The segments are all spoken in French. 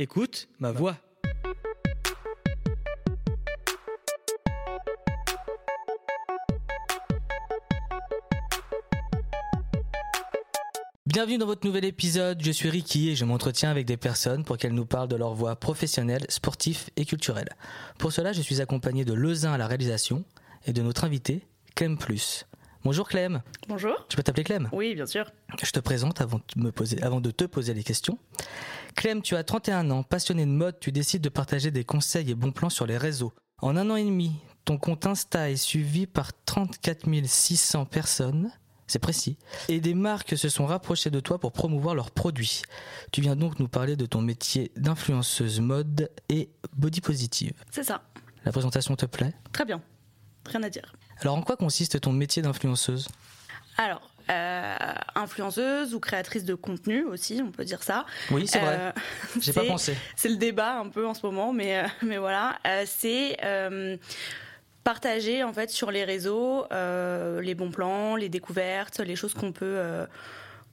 écoute ma voix. Bienvenue dans votre nouvel épisode, je suis Ricky et je m'entretiens avec des personnes pour qu'elles nous parlent de leur voie professionnelle, sportive et culturelle. Pour cela, je suis accompagné de Lezin à la réalisation et de notre invité, Clem Plus. Bonjour Clem. Bonjour. Je peux t'appeler Clem? Oui, bien sûr. Je te présente avant de, me poser, avant de te poser les questions. Clem, tu as 31 ans, passionné de mode, tu décides de partager des conseils et bons plans sur les réseaux. En un an et demi, ton compte Insta est suivi par 34 600 personnes c'est précis. Et des marques se sont rapprochées de toi pour promouvoir leurs produits. Tu viens donc nous parler de ton métier d'influenceuse mode et body positive. C'est ça. La présentation te plaît? Très bien. Rien à dire. Alors en quoi consiste ton métier d'influenceuse? Alors, euh, influenceuse ou créatrice de contenu aussi, on peut dire ça. Oui, c'est vrai. Euh, J'ai pas pensé. C'est le débat un peu en ce moment, mais, euh, mais voilà. c'est partager en fait sur les réseaux euh, les bons plans, les découvertes, les choses qu'on peut euh,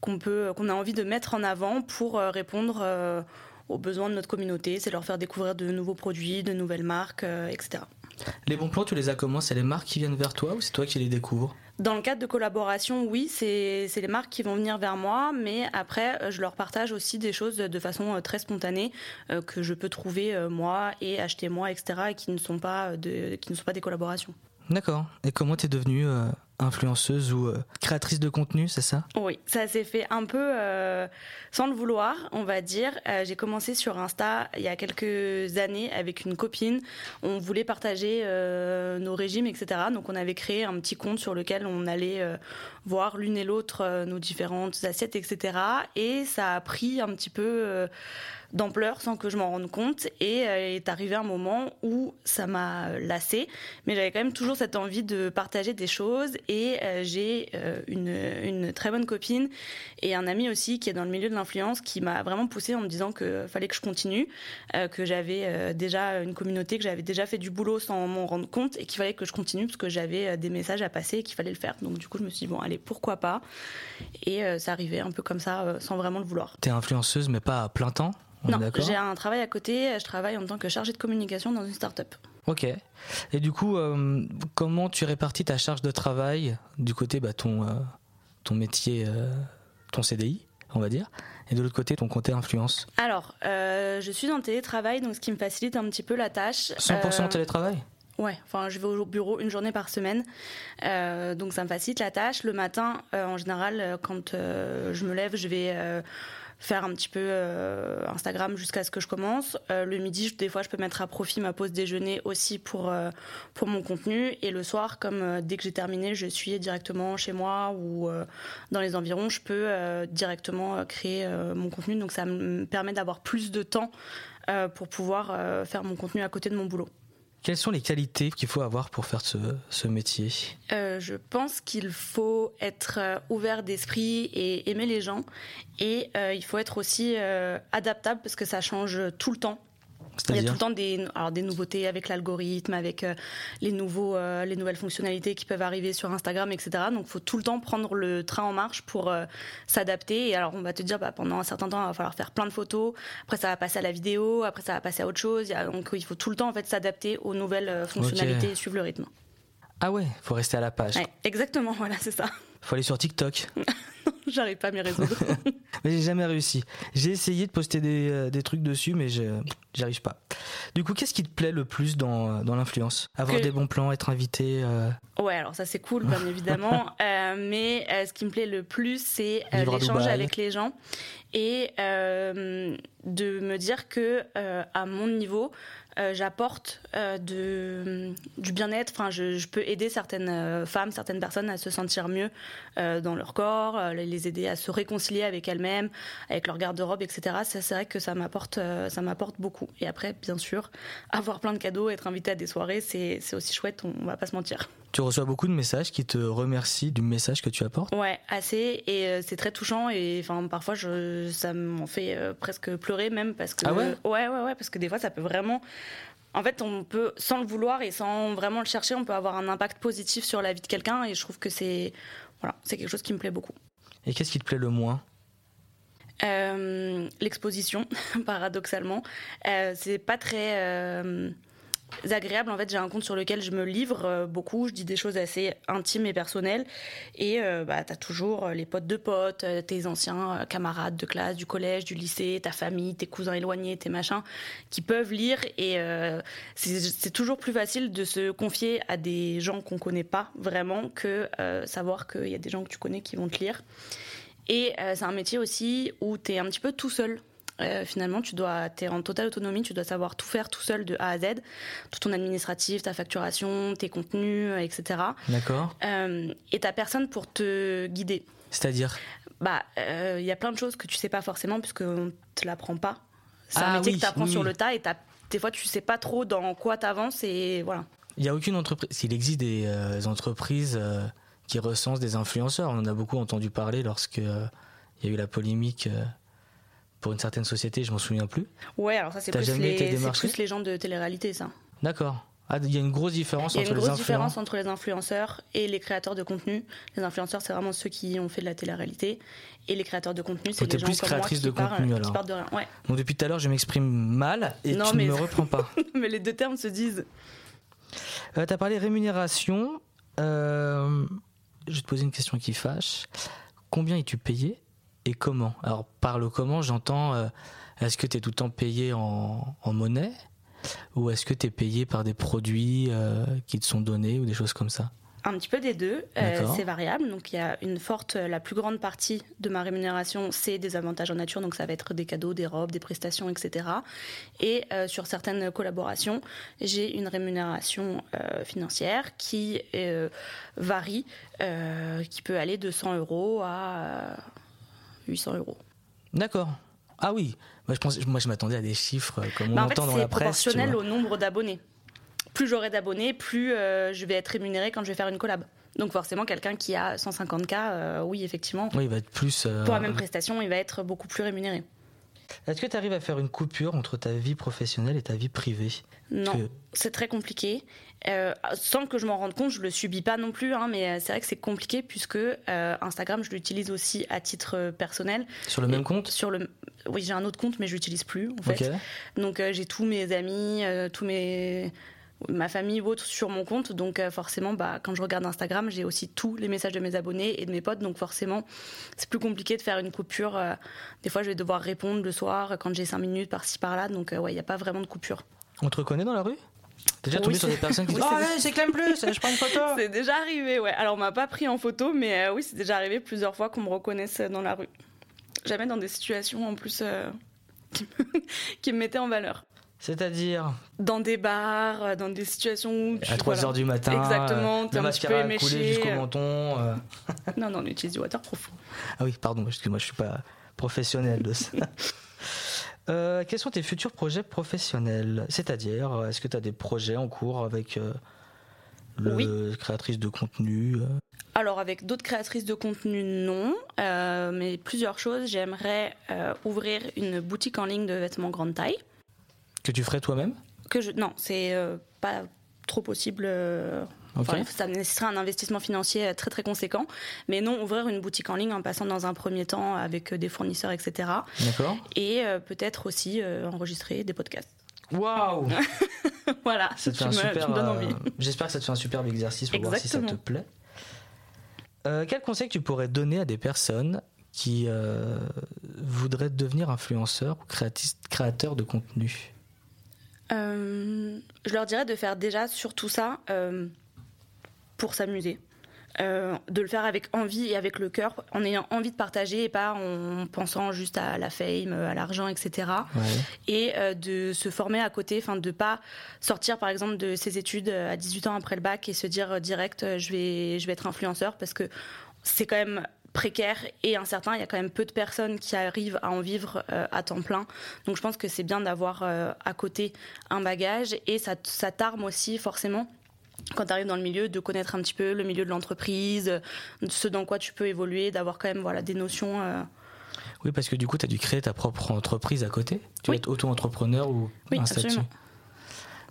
qu'on peut qu'on a envie de mettre en avant pour euh, répondre aux besoins de notre communauté, c'est leur faire découvrir de nouveaux produits, de nouvelles marques, etc. Les bons plans, tu les as comment? C'est les marques qui viennent vers toi ou c'est toi qui les découvres? Dans le cadre de collaboration, oui, c'est les marques qui vont venir vers moi, mais après, euh, je leur partage aussi des choses de façon euh, très spontanée euh, que je peux trouver moi et acheter moi, etc., et qui ne sont pas, de, qui ne sont pas des collaborations. D'accord. Et comment tu es devenue influenceuse ou euh, créatrice de contenu, c'est ça? Oui, ça s'est fait un peu euh, sans le vouloir, on va dire. Euh, j'ai commencé sur Insta il y a quelques années avec une copine. On voulait partager nos régimes, etc. Donc on avait créé un petit compte sur lequel on allait voir l'une et l'autre nos différentes assiettes, etc. Et ça a pris un petit peu d'ampleur sans que je m'en rende compte. Et est arrivé un moment où ça m'a lassé, mais j'avais quand même toujours cette envie de partager des choses et euh, j'ai euh, une, une, très bonne copine et un ami aussi qui est dans le milieu de l'influence qui m'a vraiment poussé en me disant que fallait que je continue, euh, que j'avais déjà une communauté, que j'avais déjà fait du boulot sans m'en rendre compte et qu'il fallait que je continue parce que j'avais des messages à passer et qu'il fallait le faire. Donc du coup, je me suis dit bon, allez, pourquoi pas? Et ça arrivait un peu comme ça, sans vraiment le vouloir. T'es influenceuse, mais pas à plein temps? Non, j'ai un travail à côté. Je travaille en tant que chargée de communication dans une start-up. Ok. Et du coup, euh, comment tu répartis ta charge de travail du côté bah, ton, euh, ton métier, euh, ton CDI, on va dire, et de l'autre côté ton côté influence? Alors, je suis en télétravail, donc ce qui me facilite un petit peu la tâche. 100% télétravail? Ouais, enfin je vais au bureau une journée par semaine, donc ça me facilite la tâche. Le matin, en général, quand je me lève, je vais faire un petit peu euh, Instagram jusqu'à ce que je commence. Euh, le midi, des fois, je peux mettre à profit ma pause déjeuner aussi pour, euh, pour mon contenu. Et le soir, comme dès que j'ai terminé, je suis directement chez moi ou dans les environs, je peux directement créer mon contenu. Donc ça me permet d'avoir plus de temps pour pouvoir faire mon contenu à côté de mon boulot. Quelles sont les qualités qu'il faut avoir pour faire ce, métier? Euh, Je pense qu'il faut être euh, ouvert d'esprit et aimer les gens. Et euh, il faut être aussi adaptable parce que ça change tout le temps. Il y a tout le temps des, alors des nouveautés avec l'algorithme, avec euh, les, nouveaux, euh, les nouvelles fonctionnalités qui peuvent arriver sur Instagram, etc. Donc il faut tout le temps prendre le train en marche pour euh, s'adapter. Et alors on va te dire, bah, pendant un certain temps, il va falloir faire plein de photos. Après ça va passer à la vidéo, après ça va passer à autre chose. donc il faut tout le temps en fait s'adapter aux nouvelles fonctionnalités et suivre le rythme. Ah ouais, faut rester à la page. exactement, voilà, c'est ça. Faut aller sur TikTok. J'arrive pas à m'y résoudre. mais j'ai jamais réussi. J'ai essayé de poster des, euh, des trucs dessus, mais j'y arrive pas. Du coup, qu'est-ce qui te plaît le plus dans, dans l'influence? Avoir des bons plans, être invité euh... Ouais, alors ça c'est cool, bien évidemment. euh, mais euh, ce qui me plaît le plus, c'est l'échange avec les gens et de me dire que à mon niveau, euh, j'apporte euh, de, du bien-être. Enfin, je, peux aider certaines euh, femmes, certaines personnes à se sentir mieux dans leur corps, les aider à se réconcilier avec elles-mêmes, avec leur garde-robe, etc. C'est vrai que ça m'apporte, ça m'apporte beaucoup. Et après, bien sûr, avoir plein de cadeaux, être invité à des soirées, c'est, c'est aussi chouette. On, on va pas se mentir. Tu reçois beaucoup de messages qui te remercient du message que tu apportes Ouais, assez. Et c'est très touchant. Et enfin, parfois, je, ça m'en fait presque pleurer même parce que. Ah ouais? Ouais, ouais, ouais. Parce que des fois, ça peut vraiment en fait, on peut, sans le vouloir et sans vraiment le chercher, on peut avoir un impact positif sur la vie de quelqu'un. Et je trouve que c'est voilà, c'est quelque chose qui me plaît beaucoup. Et qu'est-ce qui te plaît le moins? Euh, l'exposition, paradoxalement. Euh, c'est pas très euh, agréable. En fait, j'ai un compte sur lequel je me livre beaucoup. Je dis des choses assez intimes et personnelles. Et bah, tu as toujours les potes de potes, tes anciens camarades de classe, du collège, du lycée, ta famille, tes cousins éloignés, tes machins, qui peuvent lire. Et c'est toujours plus facile de se confier à des gens qu'on connaît pas vraiment que savoir qu'il y a des gens que tu connais qui vont te lire. Et euh, c'est un métier aussi où tu es un petit peu tout seul. Euh, finalement, tu dois, es en totale autonomie, tu dois savoir tout faire tout seul de A à Z, tout ton administratif, ta facturation, tes contenus, euh, etc. D'accord. Euh, et t'as personne pour te guider. C'est-à-dire? Bah, il y a plein de choses que tu sais pas forcément puisque on te l'apprend pas. C'est un Ah métier oui, que tu apprends oui, sur le tas et des fois tu sais pas trop dans quoi t'avances et voilà. Il n'y a aucune entreprise. S'il existe des euh, entreprises euh, qui recensent des influenceurs, on en a beaucoup entendu parler lorsque euh, il y a eu la polémique euh, pour une certaine société, je m'en souviens plus. Ouais, alors ça c'est plus, les- plus les gens de télé-réalité ça. D'accord. Ah, il y a une grosse différence Il y a entre une les grosse influenceurs. différence entre les influenceurs et les créateurs de contenu. Les influenceurs, c'est vraiment ceux qui ont fait de la télé-réalité. Et les créateurs de contenu, c'est les gens plus comme moi créatrice qui de contenu, alors. de rien. Ouais. Donc depuis tout à l'heure, je m'exprime mal et Non, tu ne mais- me reprends pas. Mais les deux termes se disent. Euh, tu as parlé rémunération. Euh, je vais te poser une question qui fâche. Combien es-tu payé? Et comment? Alors, par le comment, j'entends euh, est-ce que tu es tout le temps payé en, en monnaie? Ou est-ce que tu es payé par des produits euh, qui te sont donnés ou des choses comme ça? Un petit peu des deux, Euh, c'est variable. Donc il y a une forte, la plus grande partie de ma rémunération, c'est des avantages en nature. Donc ça va être des cadeaux, des robes, des prestations, etc. Et euh, sur certaines collaborations, j'ai une rémunération euh, financière qui varie, qui peut aller de 100 euros à 800 euros. D'accord. Ah oui. Moi, je, pensais, moi, je m'attendais à des chiffres euh, comme on Bah, en fait, entend dans c'est la presse. tu proportionnel au nombre d'abonnés. Plus j'aurai d'abonnés, plus euh, je vais être rémunéré quand je vais faire une collab. Donc forcément, quelqu'un qui a 150K, euh, oui, effectivement, Oui, il va être plus. euh, pour la même prestation, il va être beaucoup plus rémunéré. Est-ce que tu arrives à faire une coupure entre ta vie professionnelle et ta vie privée? Non, que- c'est très compliqué. Euh, sans que je m'en rende compte, je le subis pas non plus, hein, mais euh, c'est vrai que c'est compliqué puisque euh, Instagram, je l'utilise aussi à titre personnel. Sur le même compte? Sur le, oui, j'ai un autre compte, mais je l'utilise plus en fait. Donc euh, j'ai tous mes amis, tous mes ma famille ou autres sur mon compte. Donc euh, forcément, bah, quand je regarde Instagram, j'ai aussi tous les messages de mes abonnés et de mes potes. Donc forcément, c'est plus compliqué de faire une coupure. euh, des fois, je vais devoir répondre le soir quand j'ai cinq minutes par-ci par-là. Donc euh, ouais, il n'y a pas vraiment de coupure. On te reconnaît dans la rue? T'es déjà Oui, tombé sur des personnes qui disent c'est- Oh, allez, c'est Clem Plus, je prends une photo C'est déjà arrivé, ouais. Alors on m'a pas pris en photo, mais euh, oui, c'est déjà arrivé plusieurs fois qu'on me reconnaisse dans la rue. Jamais dans des situations en plus euh, qui, me, qui me mettaient en valeur. C'est-à-dire Dans des bars, euh, dans des situations où tu à 3 voilà. h du matin, Exactement, euh, le un petit mascara peu éméché, jusqu'au euh. menton. euh. Non, non, on utilise du waterproof. Ah oui, pardon, excuse-moi, je suis pas professionnel de ça. Euh, quels sont tes futurs projets professionnels? C'est-à-dire, est-ce que tu as des projets en cours avec le Oui. créatrice de contenu Alors avec d'autres créatrices de contenu, non, mais plusieurs choses. J'aimerais ouvrir une boutique en ligne de vêtements grande taille. Que tu ferais toi-même Que je, non, c'est euh, pas trop possible. euh. Enfin, ça nécessiterait un investissement financier euh, très très conséquent. Mais non, ouvrir une boutique en ligne en passant dans un premier temps avec euh, des fournisseurs, etc. D'accord. Et euh, peut-être aussi enregistrer des podcasts. Waouh voilà, Ça te fait tu un me, super. euh, envie. J'espère que ça te fait un superbe exercice pour voir si ça te Exactement. plaît. Euh, quel conseil tu pourrais donner à des personnes qui euh, voudraient devenir influenceurs ou créateurs de contenu? Euh, je leur dirais de faire déjà surtout ça euh, pour s'amuser. Euh, de le faire avec envie et avec le cœur, en ayant envie de partager et pas en pensant juste à la fame, à l'argent, etc. Ouais. Et euh, de se former à côté, enfin de pas sortir par exemple de ses études à 18 ans après le bac et se dire euh, direct je vais je vais être influenceur parce que c'est quand même précaire et incertain. Il y a quand même peu de personnes qui arrivent à en vivre euh, à temps plein. Donc je pense que c'est bien d'avoir euh, à côté un bagage et ça, ça t'arme aussi forcément quand tu arrives dans le milieu, de connaître un petit peu le milieu de l'entreprise, euh, ce dans quoi tu peux évoluer, d'avoir quand même voilà, des notions. euh, Oui, parce que du coup, tu as dû créer ta propre entreprise à côté. Tu Oui. vas être auto-entrepreneur ou Oui, un statut.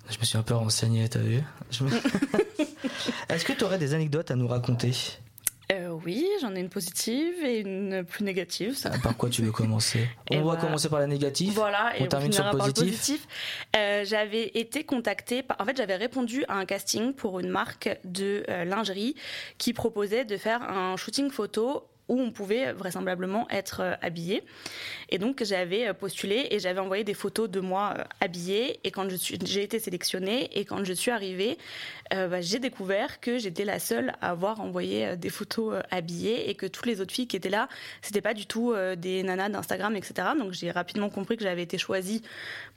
Je me suis un peu renseigné, t'as vu me- Est-ce que tu aurais des anecdotes à nous raconter? Euh, Oui, j'en ai une positive et une plus négative. Ça. Ah, par quoi tu veux commencer On va commencer par la négative. Voilà, et on termine sur le positif. positif. Euh, j'avais été contactée, par... en fait, j'avais répondu à un casting pour une marque de euh, lingerie qui proposait de faire un shooting photo où on pouvait vraisemblablement être euh, habillé. Et donc j'avais euh, postulé et j'avais envoyé des photos de moi euh, habillée. Et quand j'ai été sélectionnée et quand je suis arrivée, bah, j'ai découvert que j'étais la seule à avoir envoyé des photos habillées et que toutes les autres filles qui étaient là, c'était pas du tout des nanas d'Instagram, etc. Donc j'ai rapidement compris que j'avais été choisie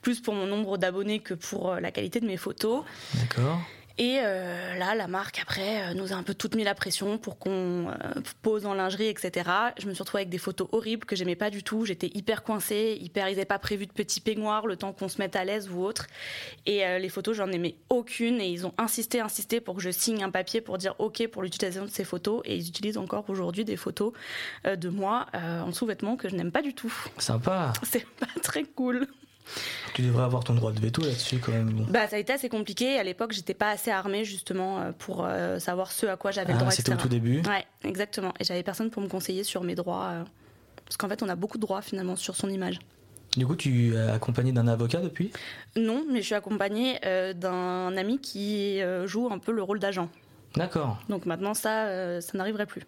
plus pour mon nombre d'abonnés que pour la qualité de mes photos. D'accord. Et euh, là, la marque, après, euh, nous a un peu toutes mis la pression pour qu'on euh, pose en lingerie, etc. Je me suis retrouvée avec des photos horribles que j'aimais pas du tout. J'étais hyper coincée, hyper. Ils n'avaient pas prévu de petits peignoirs le temps qu'on se mette à l'aise ou autre. Et les photos, j'en aimais aucune. Et ils ont insisté, insisté pour que je signe un papier pour dire OK pour l'utilisation de ces photos. Et ils utilisent encore aujourd'hui des photos de moi en sous-vêtements que je n'aime pas du tout. Sympa. C'est pas très cool. Tu devrais avoir ton droit de veto là-dessus quand même. Bah, ça a été assez compliqué. À l'époque, j'étais pas assez armée justement euh, pour euh, savoir ce à quoi j'avais le ah, droit. C'était au tout début. Ouais, exactement. Et j'avais personne pour me conseiller sur mes droits. Euh, parce qu'en fait, on a beaucoup de droits finalement sur son image. Du coup, tu es accompagnée d'un avocat depuis? Non, mais je suis accompagnée d'un ami qui joue un peu le rôle d'agent. D'accord. Donc maintenant, ça, ça n'arriverait plus.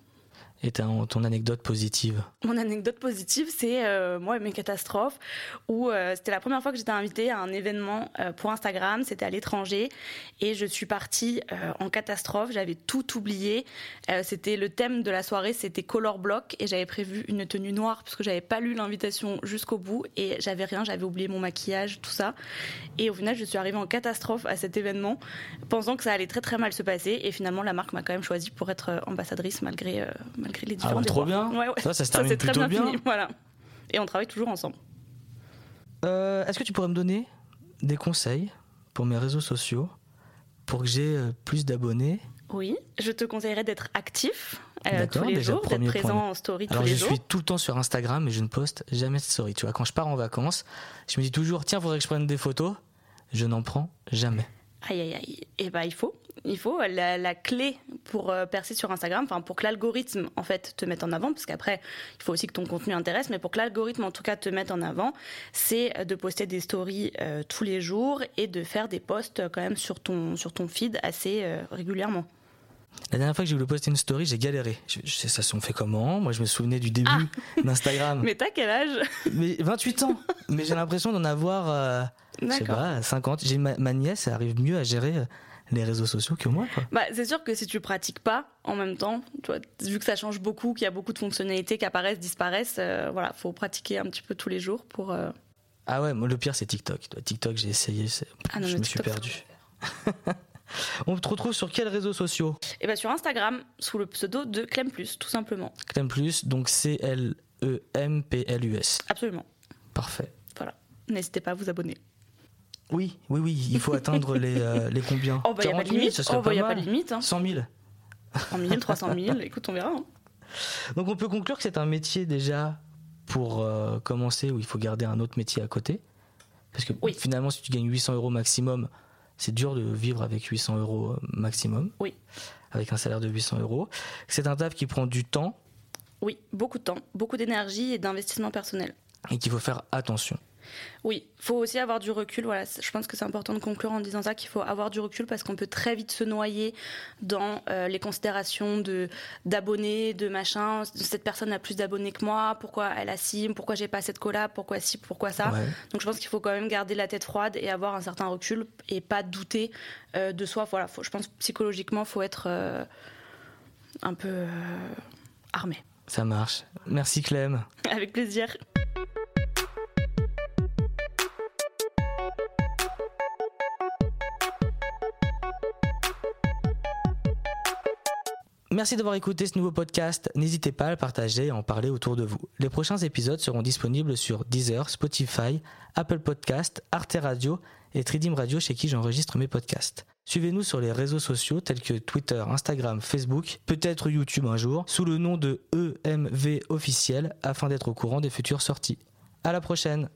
Et ton anecdote positive. Mon anecdote positive, c'est euh, moi et mes catastrophes, où euh, c'était la première fois que j'étais invitée à un événement euh, pour Instagram, c'était à l'étranger, et je suis partie en catastrophe, j'avais tout oublié. c'était le thème de la soirée, c'était Color Block, et j'avais prévu une tenue noire, parce que j'avais pas lu l'invitation jusqu'au bout, et j'avais rien, j'avais oublié mon maquillage, tout ça. Et au final, je suis arrivée en catastrophe à cet événement, pensant que ça allait très très mal se passer, et finalement, la marque m'a quand même choisi pour être ambassadrice malgré ah, trop bien. Ça, ça se termine plutôt bien. Voilà. Et on travaille toujours ensemble. Euh, est-ce que tu pourrais me donner des conseils pour mes réseaux sociaux pour que j'ai euh, plus d'abonnés? Oui, je te conseillerais d'être actif euh, tous les jours, d'être présent en story tous les je jours. Je suis tout le temps sur Instagram mais je ne poste jamais de story. Tu vois, quand je pars en vacances, je me dis toujours tiens, faudrait que je prenne des photos. Je n'en prends jamais. Aïe aïe aïe. Et eh bah ben, il faut, il faut la, clé pour euh, percer sur Instagram, enfin pour que l'algorithme en fait te mette en avant, parce qu'après il faut aussi que ton contenu intéresse, mais pour que l'algorithme en tout cas te mette en avant, c'est euh, de poster des stories euh, tous les jours et de faire des posts quand même sur ton sur ton feed assez régulièrement. La dernière fois que j'ai voulu poster une story, j'ai galéré. Je, sais ça s'en fait comment? Moi, je me souvenais du début ah. d'Instagram. Mais t'as quel âge? Mais 28 ans. Mais j'ai l'impression d'en avoir, je sais pas, 50. J'ai ma, ma, nièce, elle arrive mieux à gérer les réseaux sociaux que moi. Quoi. Bah, c'est sûr que si tu pratiques pas en même temps, tu vu que ça change beaucoup, qu'il y a beaucoup de fonctionnalités qui apparaissent, disparaissent, euh, voilà, faut pratiquer un petit peu tous les jours pour. Euh, ah ouais, moi, le pire c'est TikTok. TikTok, j'ai essayé, ah je me suis perdu. On te retrouve sur quels réseaux sociaux? Eh ben sur Instagram sous le pseudo de Clem Plus, tout simplement. Clem Plus, donc C L E M P L U S. Absolument. Parfait. Voilà. N'hésitez pas à vous abonner. Oui, oui, oui, il faut atteindre les, euh, les combien Oh, bah, il n'y a pas de limite. Oh, bah, a pas de limite. 100 000. 100 000, 300 000, écoute, on verra. Hein. Donc, on peut conclure que c'est un métier déjà pour euh, commencer où il faut garder un autre métier à côté. Parce que finalement, si tu gagnes 800 euros maximum, c'est dur de vivre avec 800 euros euh, maximum. Oui. Avec un salaire de 800 euros. C'est un taf qui prend du temps. Oui, beaucoup de temps, beaucoup d'énergie et d'investissement personnel. Et qu'il faut faire attention. Oui, il faut aussi avoir du recul. Voilà, je pense que c'est important de conclure en disant ça qu'il faut avoir du recul parce qu'on peut très vite se noyer dans euh, les considérations de d'abonnés, de machin. Cette personne a plus d'abonnés que moi. Pourquoi elle a ci Pourquoi j'ai pas cette collab Pourquoi ci Pourquoi ça Donc je pense qu'il faut quand même garder la tête froide et avoir un certain recul et pas douter euh, de soi. Voilà, je pense psychologiquement faut être euh, un peu armé. Ça marche. Merci Clem. Avec plaisir. Merci d'avoir écouté ce nouveau podcast. N'hésitez pas à le partager et en parler autour de vous. Les prochains épisodes seront disponibles sur Deezer, Spotify, Apple Podcast, Arte Radio et Tridim Radio chez qui j'enregistre mes podcasts. Suivez-nous sur les réseaux sociaux tels que Twitter, Instagram, Facebook, peut-être YouTube un jour, sous le nom de EMV officiel afin d'être au courant des futures sorties. À la prochaine!